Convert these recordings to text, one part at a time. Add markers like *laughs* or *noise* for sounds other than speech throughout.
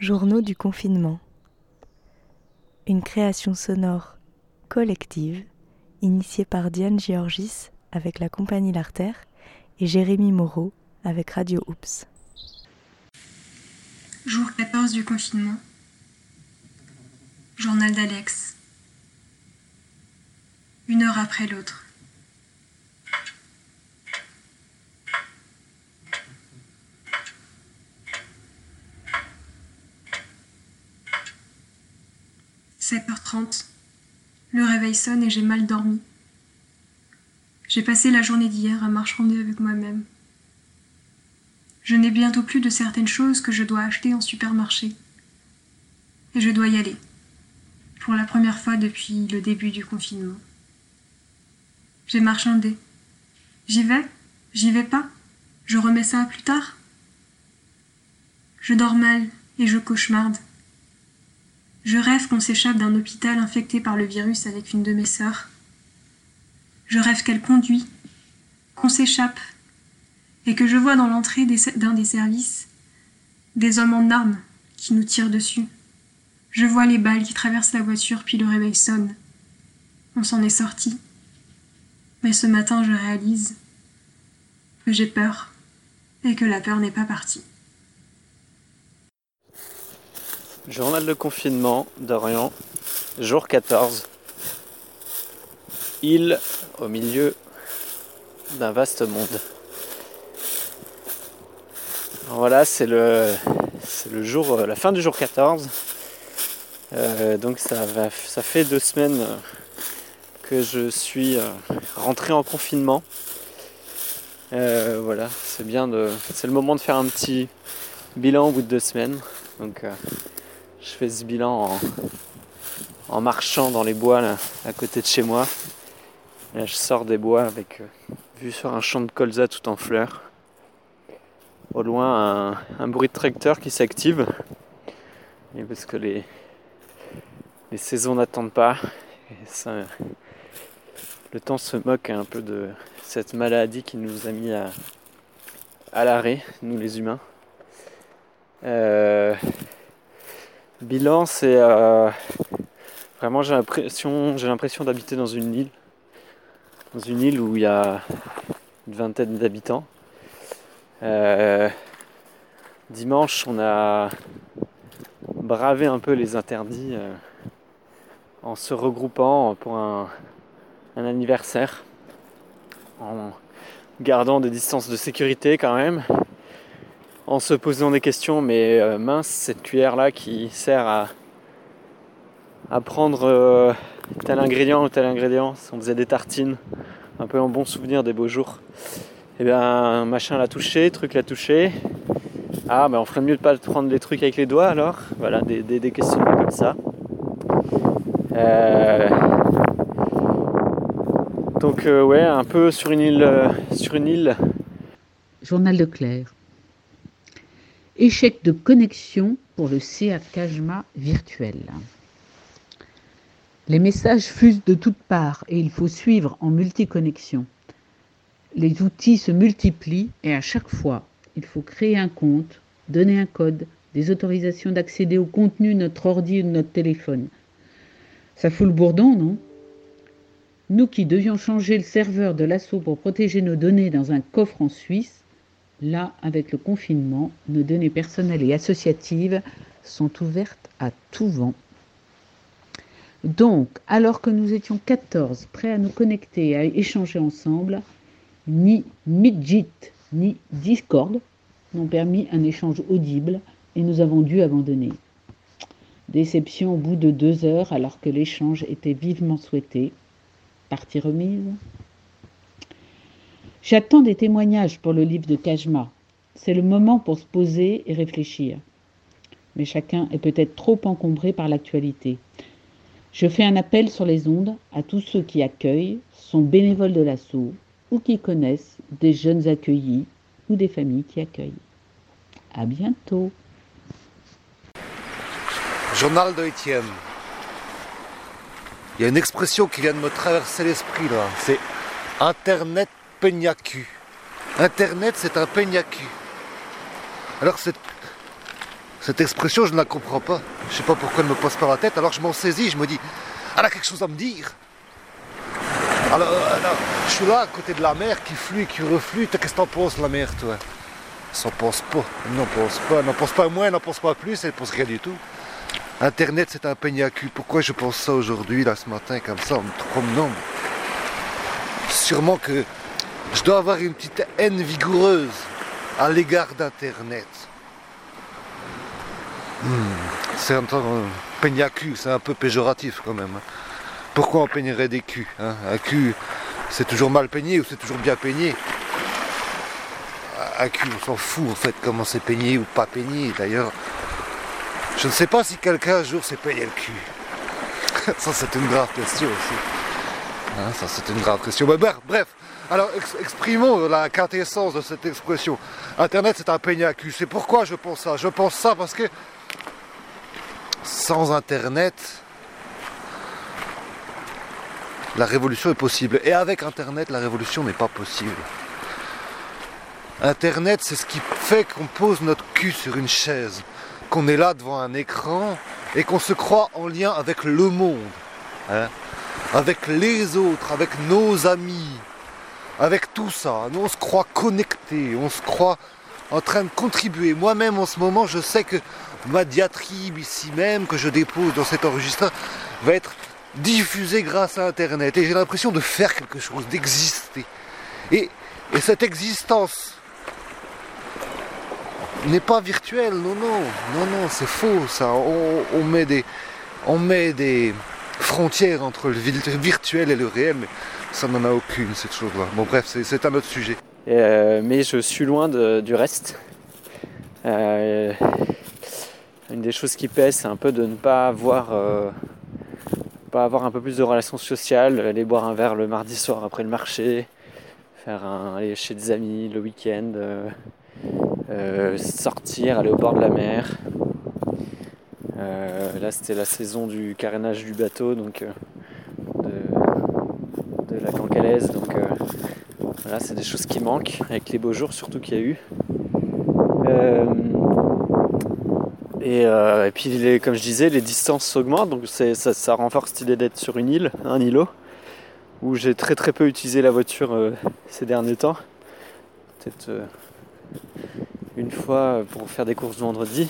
Journaux du confinement. Une création sonore collective initiée par Diane Georgis avec la compagnie L'Artère et Jérémy Moreau avec Radio Oops. Jour 14 du confinement. Journal d'Alex. Une heure après l'autre. « 7h30. Le réveil sonne et j'ai mal dormi. J'ai passé la journée d'hier à marchander avec moi-même. Je n'ai bientôt plus de certaines choses que je dois acheter en supermarché. Et je dois y aller. Pour la première fois depuis le début du confinement. J'ai marchandé. J'y vais? J'y vais pas? Je remets ça plus tard? Je dors mal et je cauchemarde. Je rêve qu'on s'échappe d'un hôpital infecté par le virus avec une de mes sœurs. Je rêve qu'elle conduit, qu'on s'échappe, et que je vois dans l'entrée d'un des services des hommes en armes qui nous tirent dessus. Je vois les balles qui traversent la voiture, puis le réveil sonne. On s'en est sorti. Mais ce matin, je réalise que j'ai peur et que la peur n'est pas partie. Journal de confinement d'Orient, jour 14. Île au milieu d'un vaste monde. voilà, c'est le, le jour, la fin du jour 14. Euh, donc ça, va, ça fait deux semaines que je suis euh, rentré en confinement. Euh, voilà, c'est bien de. C'est le moment de faire un petit bilan au bout de deux semaines. Donc je fais ce bilan en, marchant dans les bois à côté de chez moi. je sors des bois avec vue sur un champ de colza tout en fleurs. Au loin, un, bruit de tracteur qui s'active. Et parce que les, les saisons n'attendent pas. le temps se moque un peu de cette maladie qui nous a mis à, à l'arrêt, nous les humains. Euh, Bilan, c'est euh, vraiment j'ai l'impression, d'habiter dans une île, dans une île où il y a une vingtaine d'habitants. Euh, dimanche, on a bravé un peu les interdits euh, en se regroupant pour un, anniversaire, en gardant des distances de sécurité quand même en se posant des questions, mais euh, mince, cette cuillère là qui sert à, prendre euh, tel ingrédient ou tel ingrédient, on faisait des tartines, un peu en bon souvenir des beaux jours. Et eh bien machin l'a touché, truc l'a touché. Ah ben on ferait mieux de pas prendre les trucs avec les doigts alors. Voilà, des, des, questions comme ça. Euh, donc ouais, un peu sur une île sur une île. Journal de Claire. Échec de connexion pour le CA Kajma virtuel. Les messages fusent de toutes parts et il faut suivre en multiconnexion. Les outils se multiplient et à chaque fois, il faut créer un compte, donner un code, des autorisations d'accéder au contenu de notre ordi ou de notre téléphone. Ça fout le bourdon, non? Nous qui devions changer le serveur de l'assaut pour protéger nos données dans un coffre en Suisse, Là, avec le confinement, nos données personnelles et associatives sont ouvertes à tout vent. Donc, alors que nous étions 14 prêts à nous connecter et à échanger ensemble, ni Midjit ni Discord n'ont permis un échange audible et nous avons dû abandonner. Déception au bout de deux heures alors que l'échange était vivement souhaité. Partie remise J'attends des témoignages pour le livre de Kajma. C'est le moment pour se poser et réfléchir. Mais chacun est peut-être trop encombré par l'actualité. Je fais un appel sur les ondes à tous ceux qui accueillent, sont bénévoles de l'assaut ou qui connaissent des jeunes accueillis ou des familles qui accueillent. À bientôt. Journal de Étienne. Il y a une expression qui vient de me traverser l'esprit là. C'est Internet Peignacu. Internet, c'est un Peignacu. Alors c'est Cette expression, je ne la comprends pas. Je ne sais pas pourquoi elle me passe par la tête. Alors je m'en saisis, je me dis, elle a quelque chose à me dire. Alors, alors, je suis là à côté de la mer qui flue, qui reflue. Qu'est-ce que t'en penses, la mer, toi? Ça pense pas. Elle n'en pense pas. Elle n'en pense pas moins, elle n'en pense pas plus, elle pense rien du tout. Internet, c'est un cul. Pourquoi je pense ça aujourd'hui, là, ce matin, comme ça, en me promenant Sûrement que je dois avoir une petite haine vigoureuse à l'égard d'Internet. Hmm, c'est un peigne à cul, c'est un peu péjoratif quand même. hein. Pourquoi on peignerait des culs hein? Un cul, c'est toujours mal peigné ou c'est toujours bien peigné? Un cul, on s'en fout en fait comment c'est peigné ou pas peigné. D'ailleurs, je ne sais pas si quelqu'un un jour s'est peigné le cul. *laughs* Ça, c'est une grave question aussi. Hein, ça, c'est une grave question. Mais bref. Alors, ex- exprimons la quintessence de cette expression. Internet, c'est un peigne à cul. C'est pourquoi je pense ça. Je pense ça parce que sans Internet, la révolution est possible. Et avec Internet, la révolution n'est pas possible. Internet, c'est ce qui fait qu'on pose notre cul sur une chaise, qu'on est là devant un écran et qu'on se croit en lien avec le monde, hein, avec les autres, avec nos amis, avec tout ça. Nous, on se croit connecté, on se croit en train de contribuer. Moi-même, en ce moment, je sais que ma diatribe ici même, que je dépose dans cet enregistrement, va être diffusée grâce à Internet. Et j'ai l'impression de faire quelque chose, d'exister. Et, et cette existence n'est pas virtuelle, non, non, non, non, c'est faux ça. On, met des, on met des frontières entre le virtuel et le réel, ça n'en a aucune cette chose-là. Bon, bref, c'est- un autre sujet. Et, euh, mais je suis loin du reste. Euh, une des choses qui pèse, c'est un peu de ne pas avoir, euh, pas avoir un peu plus de relations sociales, aller boire un verre le mardi soir après le marché, faire un, aller chez des amis le week-end, sortir, aller au bord de la mer. Là, c'était la saison du carénage du bateau, donc donc. euh, voilà, c'est des choses qui manquent avec les beaux jours surtout qu'il y a eu. Euh, et, euh, et puis, comme je disais, les distances s'augmentent, donc ça, renforce l'idée d'être sur une île, un îlot, où j'ai très très peu utilisé la voiture ces derniers temps. Peut-être une fois pour faire des courses vendredi.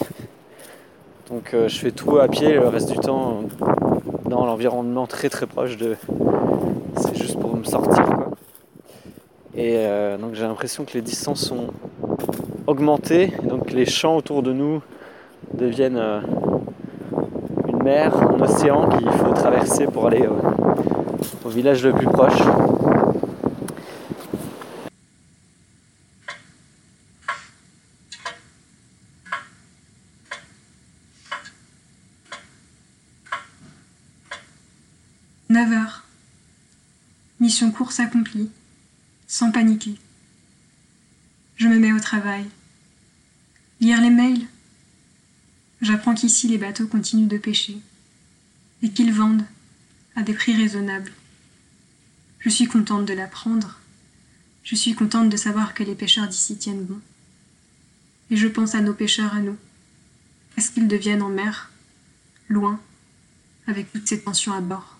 Donc je fais tout à pied le reste du temps dans l'environnement très très proche de. Sortir quoi. Et euh, donc j'ai l'impression que les distances sont augmentées, donc les champs autour de nous deviennent euh, une mer, un océan qu'il faut traverser pour aller au, au village le plus proche. Neuf heures. Accomplie, sans paniquer. Je me mets au travail. Lire les mails. J'apprends qu'ici les bateaux continuent de pêcher et qu'ils vendent à des prix raisonnables. Je suis contente de l'apprendre. Je suis contente de savoir que les pêcheurs d'ici tiennent bon. Et je pense à nos pêcheurs à nous. Est-ce qu'ils deviennent en mer, loin, avec toutes ces tensions à bord?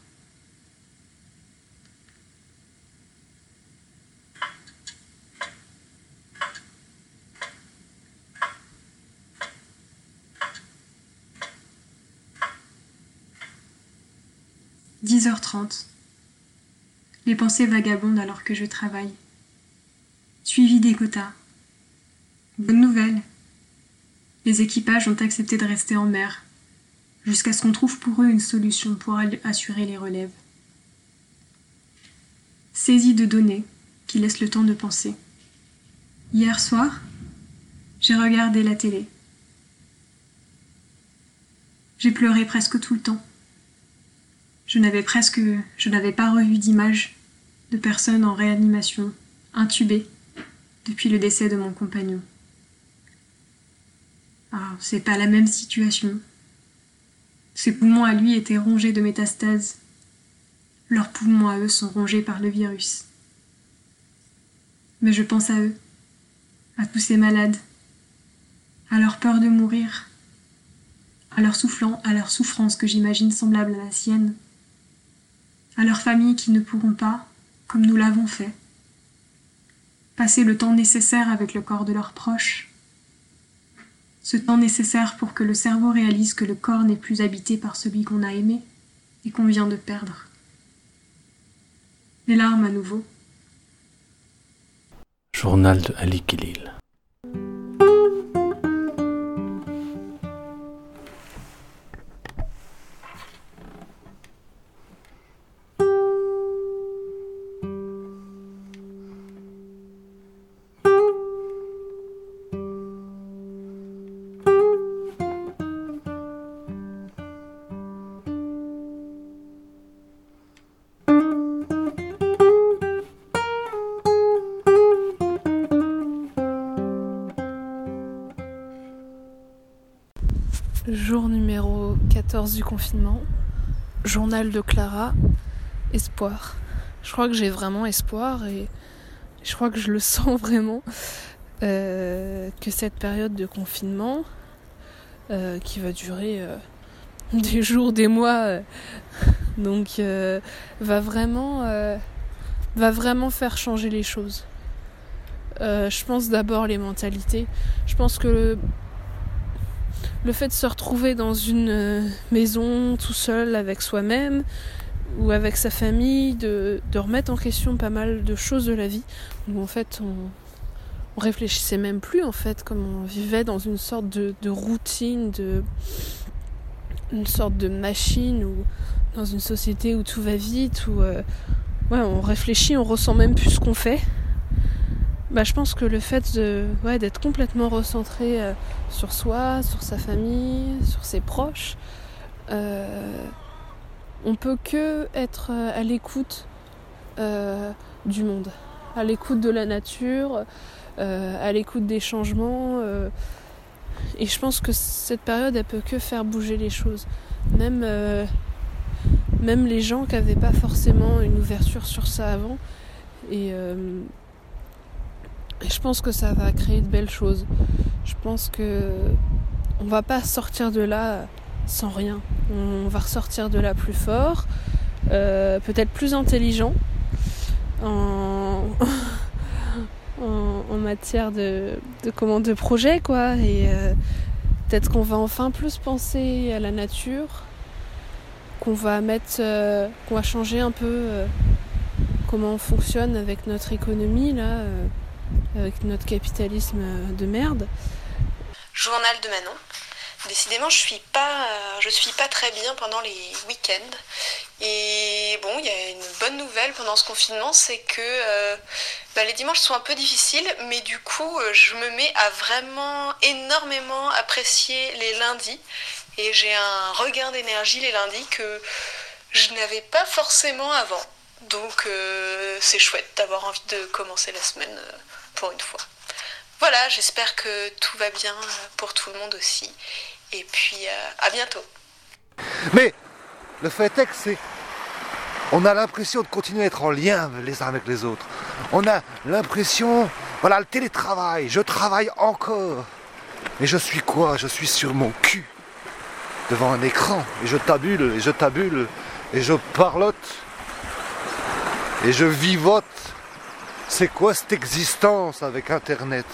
Dix heures trente. Les pensées vagabondent alors que je travaille. Suivi des quotas. Bonne nouvelle. Les équipages ont accepté de rester en mer, jusqu'à ce qu'on trouve pour eux une solution pour assurer les relèves. Saisie de données qui laissent le temps de penser. Hier soir, j'ai regardé la télé. J'ai pleuré presque tout le temps. Je n'avais presque, je n'avais pas revu d'image de personnes en réanimation, intubées, depuis le décès de mon compagnon. Ah, c'est pas la même situation. Ses poumons à lui étaient rongés de métastases. Leurs poumons à eux sont rongés par le virus. Mais je pense à eux, à tous ces malades, à leur peur de mourir, à leurs soufflants, à leurs souffrances que j'imagine semblables à la sienne, à leurs familles qui ne pourront pas, comme nous l'avons fait, passer le temps nécessaire avec le corps de leurs proches, ce temps nécessaire pour que le cerveau réalise que le corps n'est plus habité par celui qu'on a aimé et qu'on vient de perdre. Les larmes à nouveau. Journal de Ali Khalil. 14 du confinement. Journal de Clara. Espoir. Je crois que j'ai vraiment espoir et je crois que je le *laughs* sens vraiment euh, que cette période de confinement euh, qui va durer euh, *laughs* des jours, des mois, donc va vraiment va vraiment faire changer les choses. je pense d'abord les mentalités. Je pense que le fait de se retrouver dans une euh, maison tout seul avec soi-même ou avec sa famille, de, remettre en question pas mal de choses de la vie, où en fait on, réfléchissait même plus en fait, comme on vivait dans une sorte de, routine, de une sorte de machine ou dans une société où tout va vite, où euh, on réfléchit, on ressent même plus ce qu'on fait bah, je pense que le fait d'être complètement recentré euh, sur soi, sur sa famille, sur ses proches, euh, on peut que être euh, à l'écoute euh, du monde, à l'écoute de la nature, à l'écoute des changements. et je pense que cette période, elle peut que faire bouger les choses. Même, même les gens qui n'avaient pas forcément une ouverture sur ça avant. Et et je pense que ça va créer de belles choses. Je pense que on va pas sortir de là sans rien. On va ressortir de là plus fort, euh, peut-être plus intelligent en, *laughs* matière de, de, comment, de projet, quoi. Et euh, peut-être qu'on va enfin plus penser à la nature, qu'on va mettre, euh, qu'on va changer un peu comment on fonctionne avec notre économie là avec notre capitalisme de merde. Journal de Manon. Décidément, je suis pas, je suis pas très bien pendant les week-ends. Et bon, il y a une bonne nouvelle pendant ce confinement, c'est que euh, bah, les dimanches sont un peu difficiles, mais du coup, euh, je me mets à vraiment énormément apprécier les lundis. Et j'ai un regain d'énergie les lundis que je n'avais pas forcément avant. Donc euh, c'est chouette d'avoir envie de commencer la semaine pour une fois. Voilà, j'espère que tout va bien pour tout le monde aussi. Et puis euh, à bientôt. Mais le fait est que c'est. On a l'impression de continuer à être en lien les uns avec les autres. On a l'impression, voilà, le télétravail, je travaille encore. Mais je suis quoi? Je suis sur mon cul, devant un écran, et je tabule, et je tabule, et je parlote, et je vivote c'est quoi cette existence avec Internet?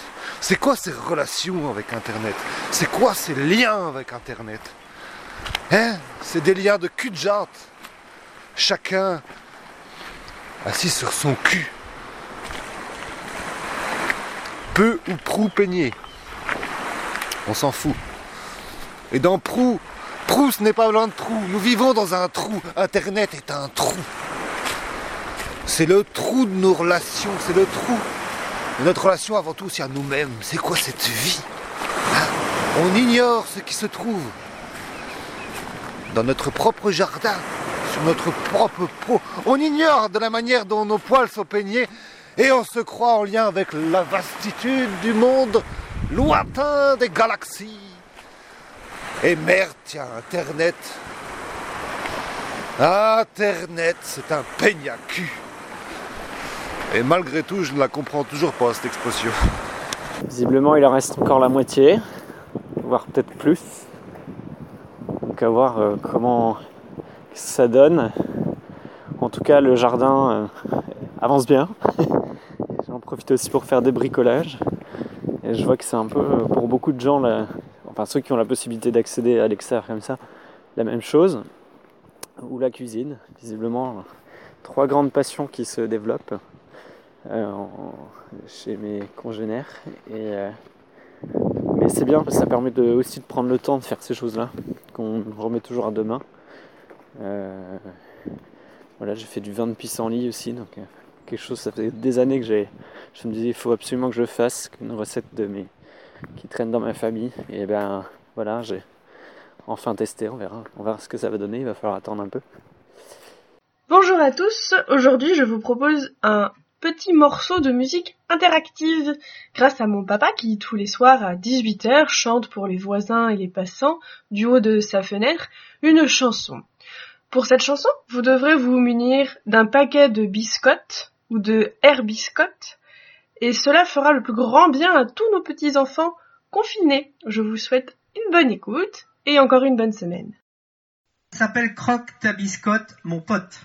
C'est quoi ces relations avec Internet? C'est quoi ces liens avec Internet? Hein? C'est des liens de cul de jatte. Chacun assis sur son cul. Peu ou prou peigné. On s'en fout. Et dans prou, prou ce n'est pas loin de trou. Nous vivons dans un trou. Internet est un trou. C'est le trou de nos relations, c'est le trou de notre relation avant tout aussi à nous-mêmes. C'est quoi cette vie hein? On ignore ce qui se trouve dans notre propre jardin, sur notre propre peau. On ignore de la manière dont nos poils sont peignés et on se croit en lien avec la vastitude du monde lointain des galaxies. Et merde, tiens, Internet. Internet, c'est un peigne à cul. Et malgré tout, je ne la comprends toujours pas, cette expression. Visiblement, il en reste encore la moitié, voire peut-être plus. Donc à voir euh, comment ça donne. En tout cas, le jardin euh, avance bien. *laughs* J'en profite aussi pour faire des bricolages. Et je vois que c'est un peu euh, pour beaucoup de gens, enfin ceux qui ont la possibilité d'accéder à l'extérieur comme ça, la même chose. Ou la cuisine, visiblement, trois grandes passions qui se développent chez mes congénères. Et, mais c'est bien parce que ça permet aussi de prendre le temps de faire ces choses-là, qu'on remet toujours à demain. Euh, voilà, j'ai fait du vin de pissenlit aussi, donc euh, quelque chose, ça fait des années que j'ai, je me disais il faut absolument que je fasse une recette de mes, qui traîne dans ma famille. Et ben voilà, j'ai enfin testé, on verra, on verra ce que ça va donner, il va falloir attendre un peu. Bonjour à tous, aujourd'hui je vous propose un petit morceau de musique interactive grâce à mon papa qui tous les soirs à 18h chante pour les voisins et les passants du haut de sa fenêtre une chanson. Pour cette chanson, vous devrez vous munir d'un paquet de biscottes ou de air biscottes et cela fera le plus grand bien à tous nos petits enfants confinés. Je vous souhaite une bonne écoute et encore une bonne semaine. s'appelle Croque ta biscotte, mon pote.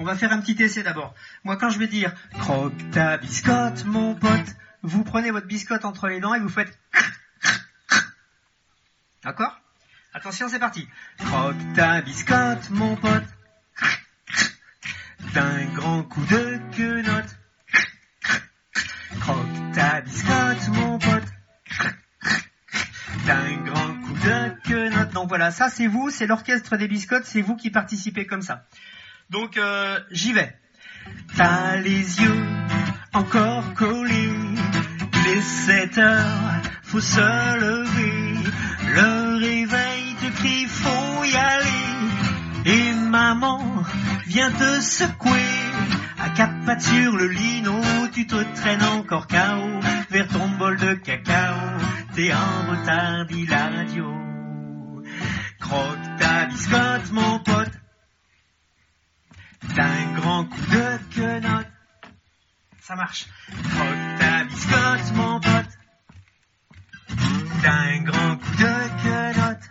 On va faire un petit essai d'abord. Moi, quand je vais dire croque ta biscotte, mon pote, vous prenez votre biscotte entre les dents et vous faites. D'accord? Attention, c'est parti. Croque ta biscotte, mon pote, d'un grand coup de quenotte. Croque ta biscotte, mon pote, d'un grand coup de quenotte. Donc voilà, ça c'est vous, c'est l'orchestre des biscottes, c'est vous qui participez comme ça. Donc euh, j'y vais. T'as les yeux encore collés, il est 7 heures, faut se lever. Le réveil te crie, faut y aller. Et maman vient te secouer. À quatre sur le lino, tu te traînes encore KO vers ton bol de cacao. T'es en retard, dit la radio. Croque ta biscotte, mon pote d'un grand coup de quenotte. Ça marche. Croque ta biscotte, mon pote. D'un grand coup de quenotte.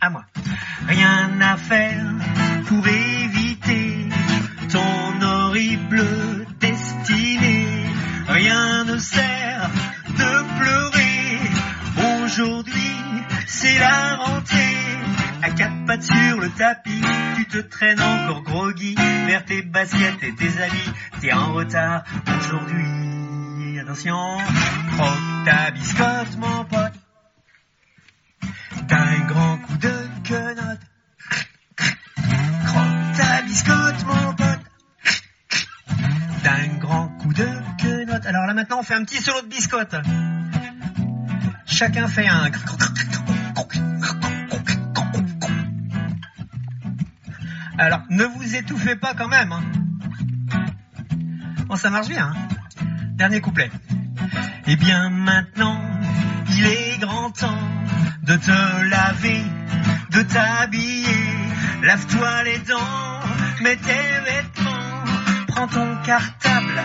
À moi. Rien à faire pour éviter ton horrible destinée. Rien ne sert de pleurer. Aujourd'hui, c'est la rentrée. À quatre pattes sur le tapis, tu te traînes encore groggy vers tes baskets et tes habits. T'es en retard aujourd'hui. Attention, croque ta biscotte, mon pote. D'un grand coup de quenotte. Croque ta biscotte, mon pote. D'un grand coup de quenotte. Alors là maintenant, on fait un petit solo de biscotte. Chacun fait un Alors, ne vous étouffez pas quand même. Hein. Bon, ça marche bien. Hein. Dernier couplet. Eh bien maintenant, il est grand temps de te laver, de t'habiller. Lave-toi les dents, mets tes vêtements, prends ton cartable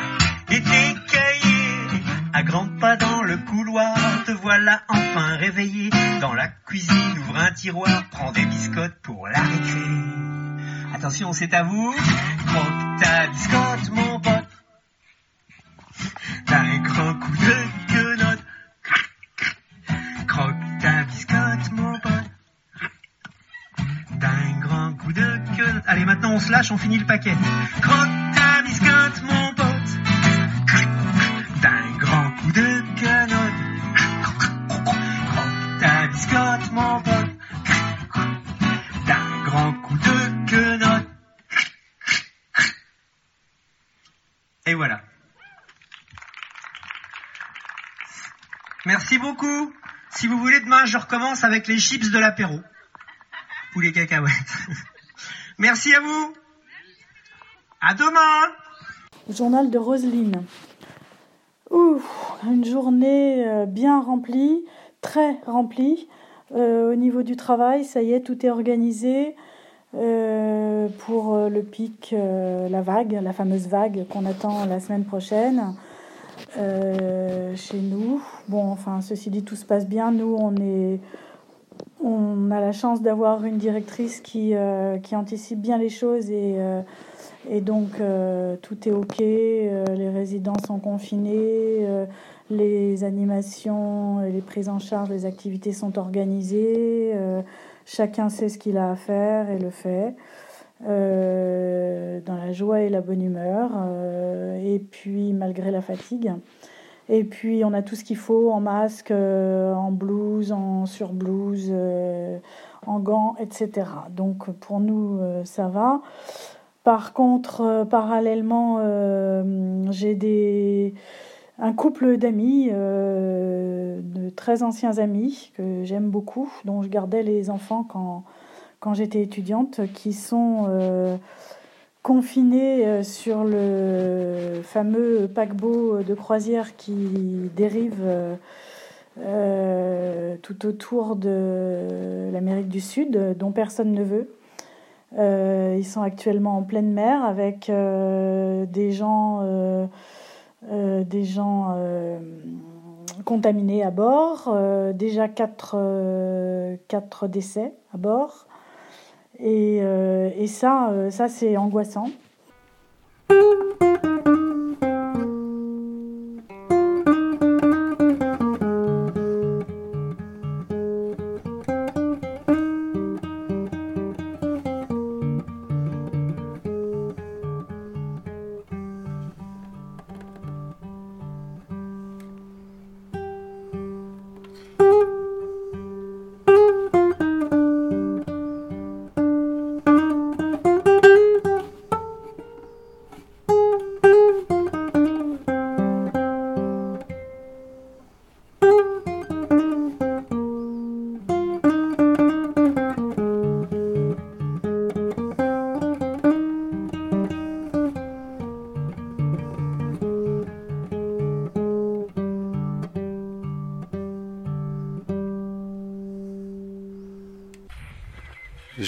et tes cahiers. À grands pas dans le couloir, te voilà enfin réveillé. Dans la cuisine, ouvre un tiroir, prends des biscottes pour la récré. Attention, c'est à vous. Croque ta biscotte, mon pote. D'un grand coup de quenotte. Croque ta biscotte, mon pote. D'un grand coup de quenotte. Allez, maintenant on se lâche, on finit le paquet. Croque ta biscotte, mon voilà. Merci beaucoup. Si vous voulez, demain, je recommence avec les chips de l'apéro. Ou les cacahuètes. *laughs* Merci à vous. À demain. Journal de Roselyne. Une journée euh, bien remplie, très remplie. Euh, au niveau du travail, ça y est, tout est organisé euh, pour euh, le pic, euh, la vague, la fameuse vague qu'on attend la semaine prochaine. Chez nous. Bon, enfin, ceci dit, tout se passe bien. Nous, on est, on a la chance d'avoir une directrice qui, qui anticipe bien les choses et, et donc tout est ok. les résidents sont confinés les animations et les prises en charge, les activités sont organisées, chacun sait ce qu'il a à faire et le fait, euh, dans la joie et la bonne humeur, euh, et puis malgré la fatigue. Et puis on a tout ce qu'il faut en masque, en blouse, en surblouse, en gants, etc. Donc pour nous, ça va. Par contre, parallèlement, j'ai des un couple d'amis, euh, de très anciens amis que j'aime beaucoup, dont je gardais les enfants quand, quand j'étais étudiante, qui sont euh, confinés euh, sur le fameux paquebot de croisière qui dérive tout autour de l'Amérique du Sud, dont personne ne veut. ils sont actuellement en pleine mer avec des gens des gens euh, contaminés à bord, euh, déjà 4, quatre décès à bord. Et, et ça, ça c'est angoissant.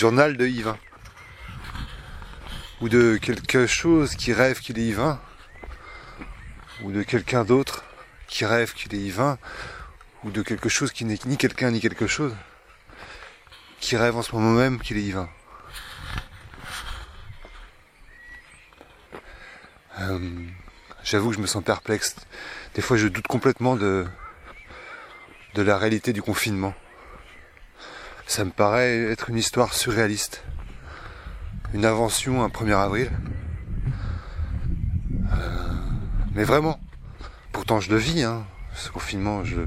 Journal de Yvain. Ou de quelque chose qui rêve qu'il est Yvain. Ou de quelqu'un d'autre qui rêve qu'il est Yvain. Ou de quelque chose qui n'est ni quelqu'un ni quelque chose. Qui rêve en ce moment même qu'il est Yvain. Euh, j'avoue que je me sens perplexe. Des fois je doute complètement de, de la réalité du confinement ça me paraît être une histoire surréaliste. Une invention un 1er avril. Euh, mais vraiment. Pourtant je le vis, hein. Ce confinement, je,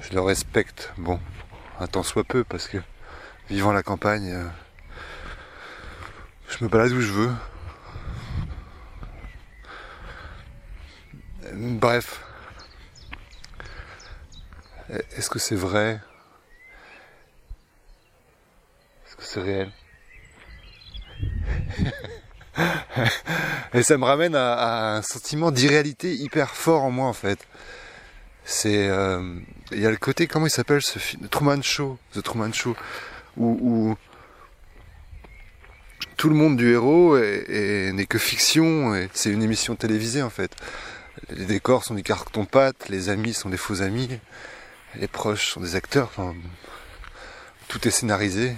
je le respecte. Bon, un temps soit peu, parce que vivant la campagne, euh, je me balade où je veux. Bref. Est-ce que c'est vrai? C'est réel. Et ça me ramène à, un sentiment d'irréalité hyper fort en moi en fait. C'est, euh, il y a le côté comment il s'appelle ce film, Truman Show, The Truman Show, où, tout le monde du héros n'est que fiction et c'est une émission télévisée en fait. Les décors sont du carton pâte, les amis sont des faux amis, les proches sont des acteurs. tout est scénarisé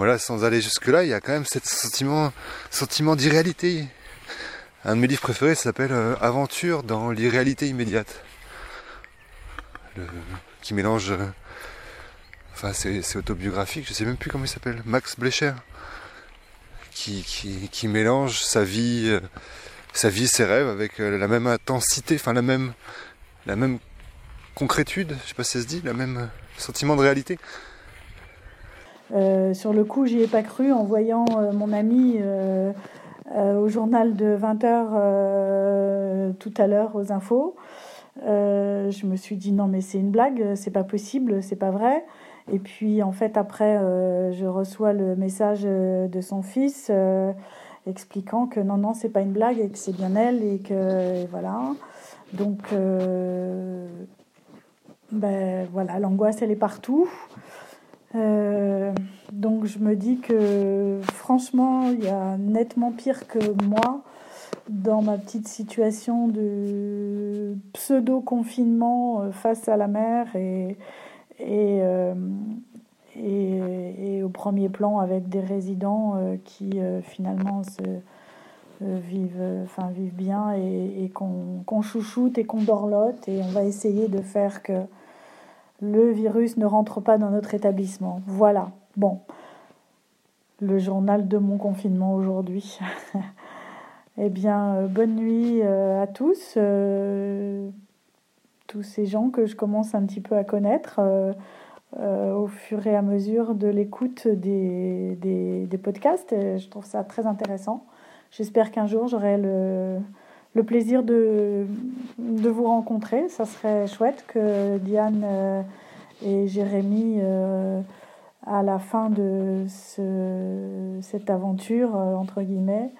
voilà, sans aller jusque-là, il y a quand même ce sentiment, sentiment d'irréalité. Un de mes livres préférés s'appelle euh, Aventure dans l'irréalité immédiate. qui mélange. Euh, enfin, c'est autobiographique, je sais même plus comment il s'appelle. Max Blecher. Qui, qui, mélange sa vie, euh, sa vie, ses rêves avec la même intensité, enfin la même, la même concrétude, je sais pas si ça se dit, la même sentiment de réalité. Euh, sur le coup, j'y ai pas cru en voyant euh, mon ami euh, au journal de 20h tout à l'heure aux infos. je me suis dit non mais c'est une blague, c'est pas possible, c'est pas vrai. Et puis en fait après, je reçois le message de son fils expliquant que non non c'est pas une blague et que c'est bien elle et que voilà. Donc ben voilà, l'angoisse elle est partout. Euh, donc je me dis que franchement, il y a nettement pire que moi dans ma petite situation de, pseudo-confinement face à la mer et, et, et, au premier plan avec des résidents qui finalement se, vivent, enfin, vivent bien et, et qu'on chouchoute et qu'on dorlote. Et on va essayer de faire que le virus ne rentre pas dans notre établissement. Voilà. Bon. Le journal de mon confinement aujourd'hui. *laughs* eh bien, euh, bonne nuit euh, à tous. Euh, tous ces gens que je commence un petit peu à connaître au fur et à mesure de l'écoute des, des, podcasts. je trouve ça très intéressant. J'espère qu'un jour j'aurai le, le plaisir de, vous rencontrer. Ça serait chouette que Diane euh, et Jérémy, euh, à la fin de ce, cette aventure, euh, entre guillemets,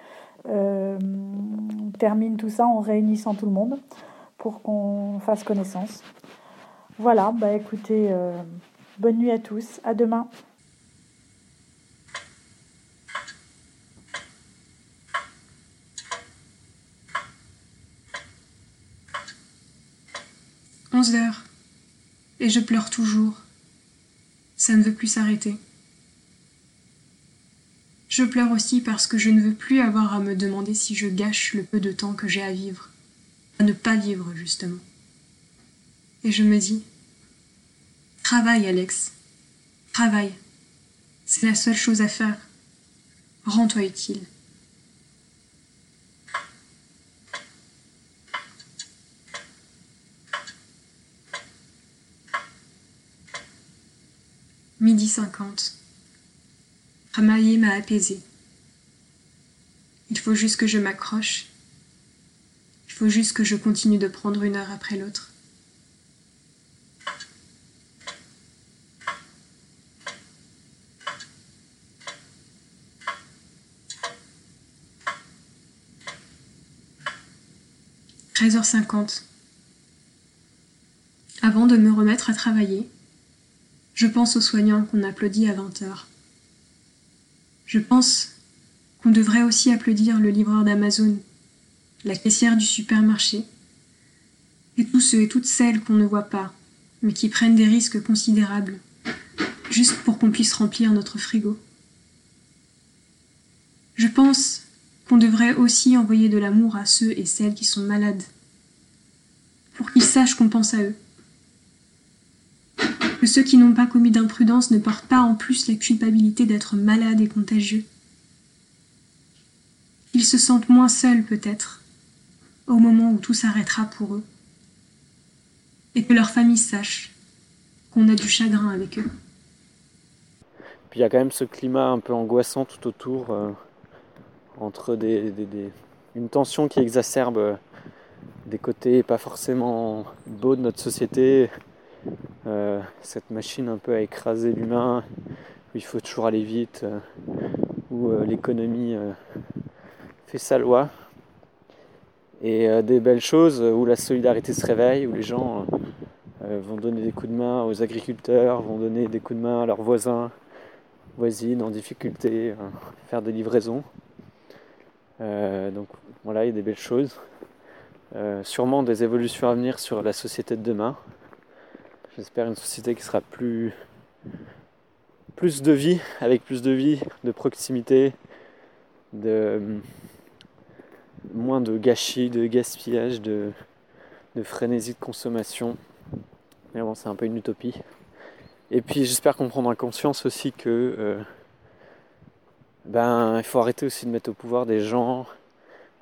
terminent tout ça en réunissant tout le monde pour qu'on fasse connaissance. Voilà, bah écoutez, bonne nuit à tous, à demain. 11 heures. Et je pleure toujours. Ça ne veut plus s'arrêter. Je pleure aussi parce que je ne veux plus avoir à me demander si je gâche le peu de temps que j'ai à vivre. À ne pas vivre, justement. Et je me dis, travaille, Alex. Travaille. C'est la seule chose à faire. Rends-toi utile. Midi cinquante. Travailler m'a apaisé. Il faut juste que je m'accroche. Il faut juste que je continue de prendre une heure après l'autre. « 13h50. Avant de me remettre à travailler, je pense aux soignants qu'on applaudit à 20 heures. Je pense qu'on devrait aussi applaudir le livreur d'Amazon, la caissière du supermarché, et tous ceux et toutes celles qu'on ne voit pas, mais qui prennent des risques considérables, juste pour qu'on puisse remplir notre frigo. Je pense qu'on devrait aussi envoyer de l'amour à ceux et celles qui sont malades, pour qu'ils sachent qu'on pense à eux que ceux qui n'ont pas commis d'imprudence ne portent pas en plus la culpabilité d'être malades et contagieux. Ils se sentent moins seuls peut-être, au moment où tout s'arrêtera pour eux, et que leur famille sache qu'on a du chagrin avec eux. Puis il y a quand même ce climat un peu angoissant tout autour, euh, entre des, une tension qui exacerbe euh, des côtés pas forcément beaux de notre société, euh, cette machine un peu à écraser l'humain, où il faut toujours aller vite, euh, où euh, l'économie fait sa loi. Et des belles choses où la solidarité se réveille, où les gens vont donner des coups de main aux agriculteurs, vont donner des coups de main à leurs voisins, voisines en difficulté, faire des livraisons. donc voilà, il y a des belles choses. sûrement des évolutions à venir sur la société de demain. J'espère une société qui sera plus, plus de vie, avec plus de vie, de proximité, de moins de gâchis, de gaspillage, de, frénésie de consommation. Mais bon, c'est un peu une utopie. Et puis j'espère qu'on prendra conscience aussi que euh, ben il faut arrêter aussi de mettre au pouvoir des gens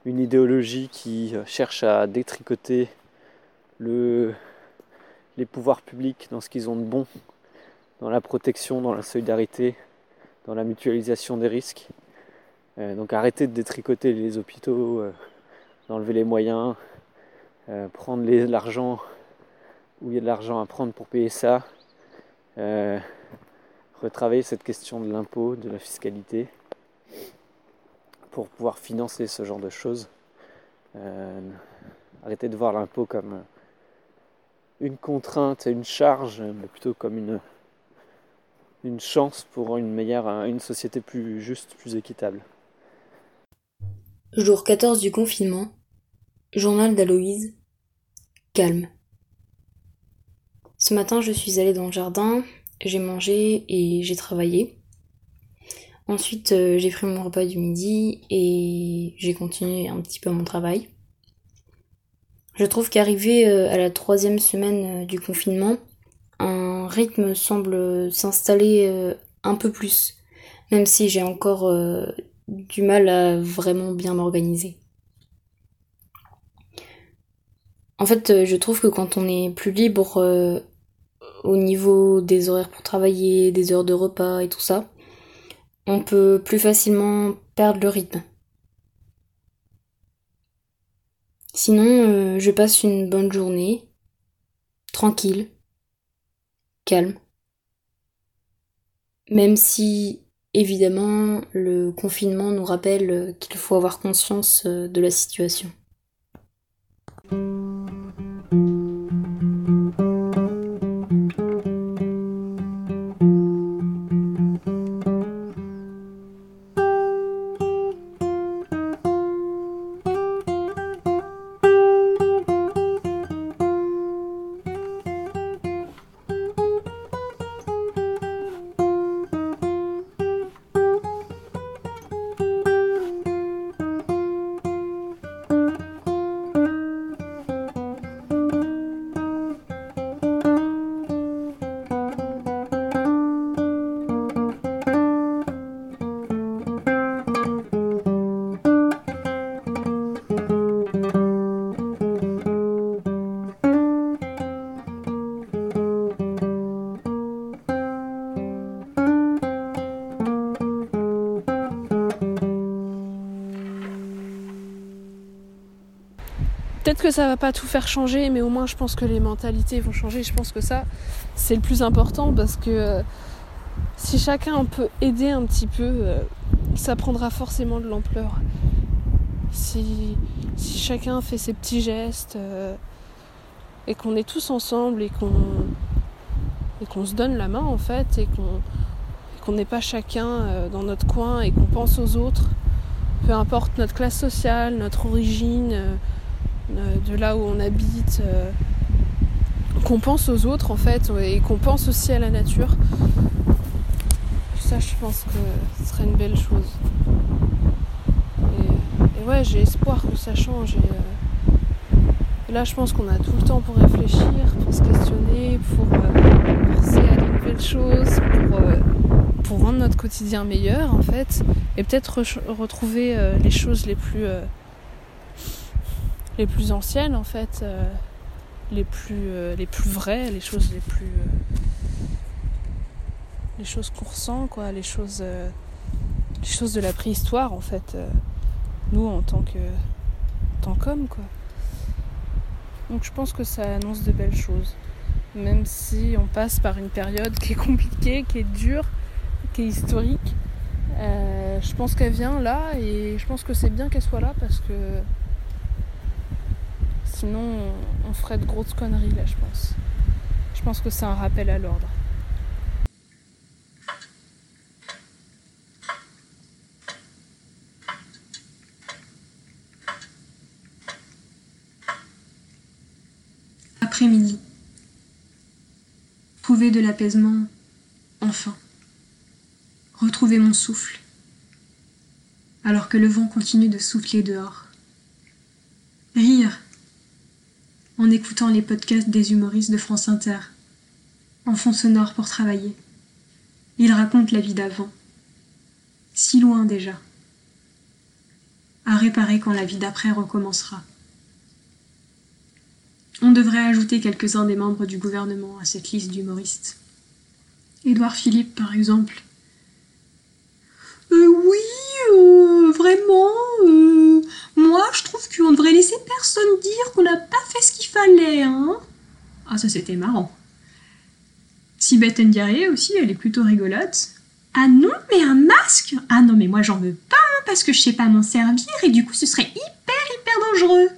une idéologie qui cherche à détricoter le, les pouvoirs publics dans ce qu'ils ont de bon, dans la protection, dans la solidarité, dans la mutualisation des risques. Euh, donc arrêter de détricoter les hôpitaux, euh, d'enlever les moyens, euh, prendre l'argent où il y a de l'argent à prendre pour payer ça, retravailler cette question de l'impôt, de la fiscalité, pour pouvoir financer ce genre de choses. arrêter de voir l'impôt comme une contrainte et une charge, mais plutôt comme une, une chance pour une meilleure, une société plus juste, plus équitable. Jour 14 du confinement, journal d'Aloïse, calme. Ce matin, je suis allée dans le jardin, j'ai mangé et j'ai travaillé. Ensuite, euh, j'ai pris mon repas du midi et j'ai continué un petit peu mon travail. Je trouve qu'arrivé euh, à la troisième semaine euh, du confinement, un rythme semble s'installer un peu plus, même si j'ai encore du mal à vraiment bien m'organiser. En fait, je trouve que quand on est plus libre au niveau des horaires pour travailler, des heures de repas et tout ça, on peut plus facilement perdre le rythme. Sinon, euh, je passe une bonne journée, tranquille, calme. Même si, évidemment, le confinement nous rappelle qu'il faut avoir conscience euh, de la situation. Peut-être que ça va pas tout faire changer, mais au moins je pense que les mentalités vont changer. Je pense que ça, c'est le plus important parce que euh, si chacun peut aider un petit peu, euh, ça prendra forcément de l'ampleur. Si, chacun fait ses petits gestes euh, et qu'on est tous ensemble et qu'on se donne la main en fait et qu'on qu'on n'est pas chacun dans notre coin et qu'on pense aux autres, peu importe notre classe sociale, notre origine de là où on habite, euh, qu'on pense aux autres en fait et qu'on pense aussi à la nature. Ça, je pense que ce serait une belle chose. Et, ouais, j'ai espoir que ça change. Euh, et, là, je pense qu'on a tout le temps pour réfléchir, pour se questionner, pour penser à de nouvelles choses, pour rendre notre quotidien meilleur en fait, et peut-être retrouver les choses les plus les plus anciennes en fait, euh, les plus euh, les plus vraies, les choses les plus euh, les choses qu'on ressent quoi, les choses les choses de la préhistoire en fait, nous en tant que tant qu'hommes quoi. Donc je pense que ça annonce de belles choses, même si on passe par une période qui est compliquée, qui est dure, qui est historique. je pense qu'elle vient là et je pense que c'est bien qu'elle soit là parce que Sinon, on ferait de grosses conneries là, je pense. Je pense que c'est un rappel à l'ordre. Après-midi. Trouver de l'apaisement, enfin. Retrouver mon souffle. Alors que le vent continue de souffler dehors. En écoutant les podcasts des humoristes de France Inter, en fond sonore pour travailler. Ils racontent la vie d'avant, si loin déjà, à réparer quand la vie d'après recommencera. On devrait ajouter quelques-uns des membres du gouvernement à cette liste d'humoristes. Édouard Philippe, par exemple. Euh, oui, euh, vraiment, euh, moi, je trouve qu'on devrait laisser personne dire qu'on n'a pas fait ce qu'il fallait, hein. Ah, ça c'était marrant. Sibeth Ndiaye aussi, elle est plutôt rigolote. Ah non, mais un masque Ah non, mais moi j'en veux pas, hein, parce que je sais pas m'en servir et du coup ce serait hyper, hyper dangereux.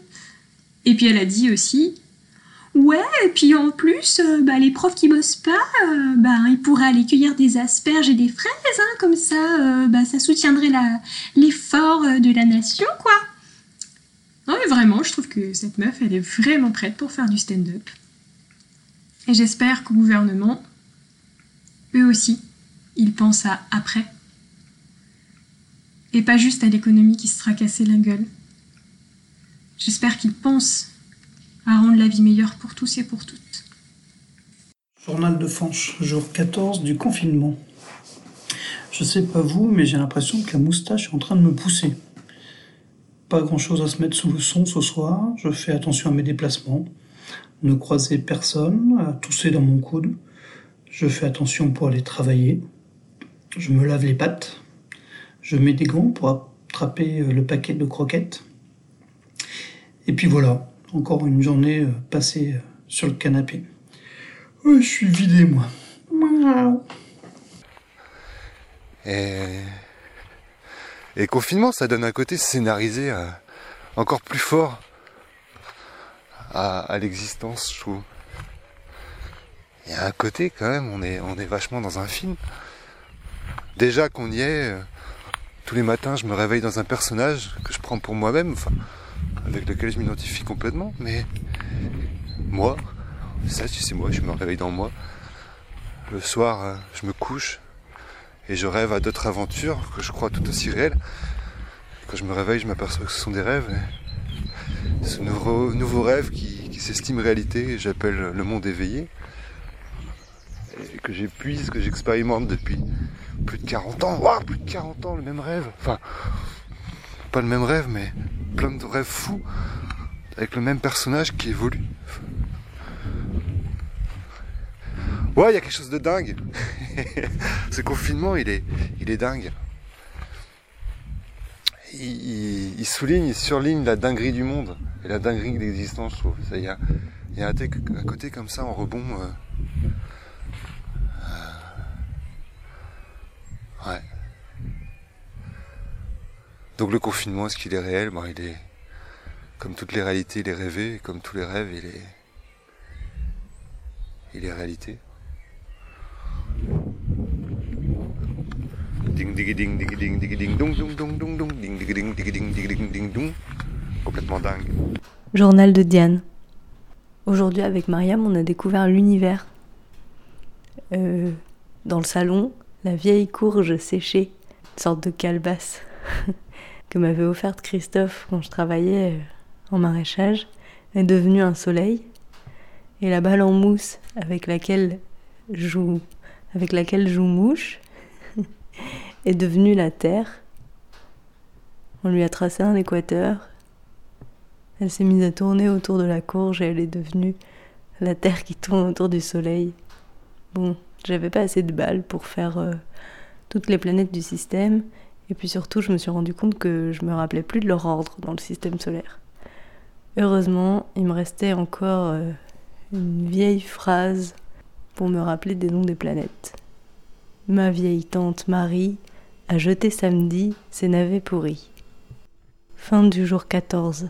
Et puis elle a dit aussi Ouais, et puis en plus, euh, bah, les profs qui bossent pas, euh, bah, ils pourraient aller cueillir des asperges et des fraises, hein, comme ça, euh, bah, ça soutiendrait l'effort de la nation, quoi. Non mais vraiment, je trouve que cette meuf, elle est vraiment prête pour faire du stand-up. Et j'espère qu'au gouvernement, eux aussi, ils pensent à après. Et pas juste à l'économie qui se sera cassée la gueule. J'espère qu'ils pensent à rendre la vie meilleure pour tous et pour toutes. Journal de Fanche, jour 14 du confinement. Je sais pas vous, mais j'ai l'impression que la moustache est en train de me pousser. Pas grand chose à se mettre sous le son ce soir, je fais attention à mes déplacements, ne croiser personne, à tousser dans mon coude. Je fais attention pour aller travailler. Je me lave les pattes. Je mets des gants pour attraper le paquet de croquettes. Et puis voilà, encore une journée passée sur le canapé. je suis vidé, moi. Et confinement, ça donne un côté scénarisé euh, encore plus fort à, l'existence, je trouve. Il y a un côté quand même, on est, on est vachement dans un film. Déjà qu'on y est, euh, tous les matins je me réveille dans un personnage que je prends pour moi-même, enfin, avec lequel je m'identifie complètement, mais moi, ça c'est moi, je me réveille dans moi. Le soir, euh, je me couche, et je rêve à d'autres aventures que je crois tout aussi réelles. Quand je me réveille, je m'aperçois que ce sont des rêves. Ce nouveau, nouveau rêve qui, qui s'estime réalité, j'appelle le monde éveillé, et que j'épuise, que j'expérimente depuis plus de 40 ans. Waouh, plus de 40 ans, le même rêve. Enfin, pas le même rêve, mais plein de rêves fous, avec le même personnage qui évolue. Ouais, il y a quelque chose de dingue. *laughs* Ce confinement, il est, il est dingue. Il, souligne, il surligne la dinguerie du monde et la dinguerie de l'existence, je trouve. Il y a, y a un, côté comme ça en rebond. Euh, euh, ouais. Donc le confinement, est-ce qu'il est réel? Bon, Il est, comme toutes les réalités, il est rêvé, comme tous les rêves, il est, il est réalité. ding ding ding ding ding ding ding ding ding ding ding ding ding ding complètement dingue. Journal de Diane. Aujourd'hui avec Mariam, on a découvert l'univers. Euh, dans le salon, la vieille courge séchée, une sorte de calebasse que m'avait offerte Christophe quand je travaillais en maraîchage, est devenue un soleil. Et la balle en mousse avec laquelle joue, avec laquelle joue mouche est devenue la Terre. On lui a tracé un équateur. Elle s'est mise à tourner autour de la courge et elle est devenue la Terre qui tourne autour du Soleil. Bon, j'avais pas assez de balles pour faire euh, toutes les planètes du système. Et puis surtout, je me suis rendu compte que je me rappelais plus de leur ordre dans le système solaire. Heureusement, il me restait encore euh, une vieille phrase pour me rappeler des noms des planètes. Ma vieille tante Marie a jeté samedi ses navets pourris. Fin du jour 14.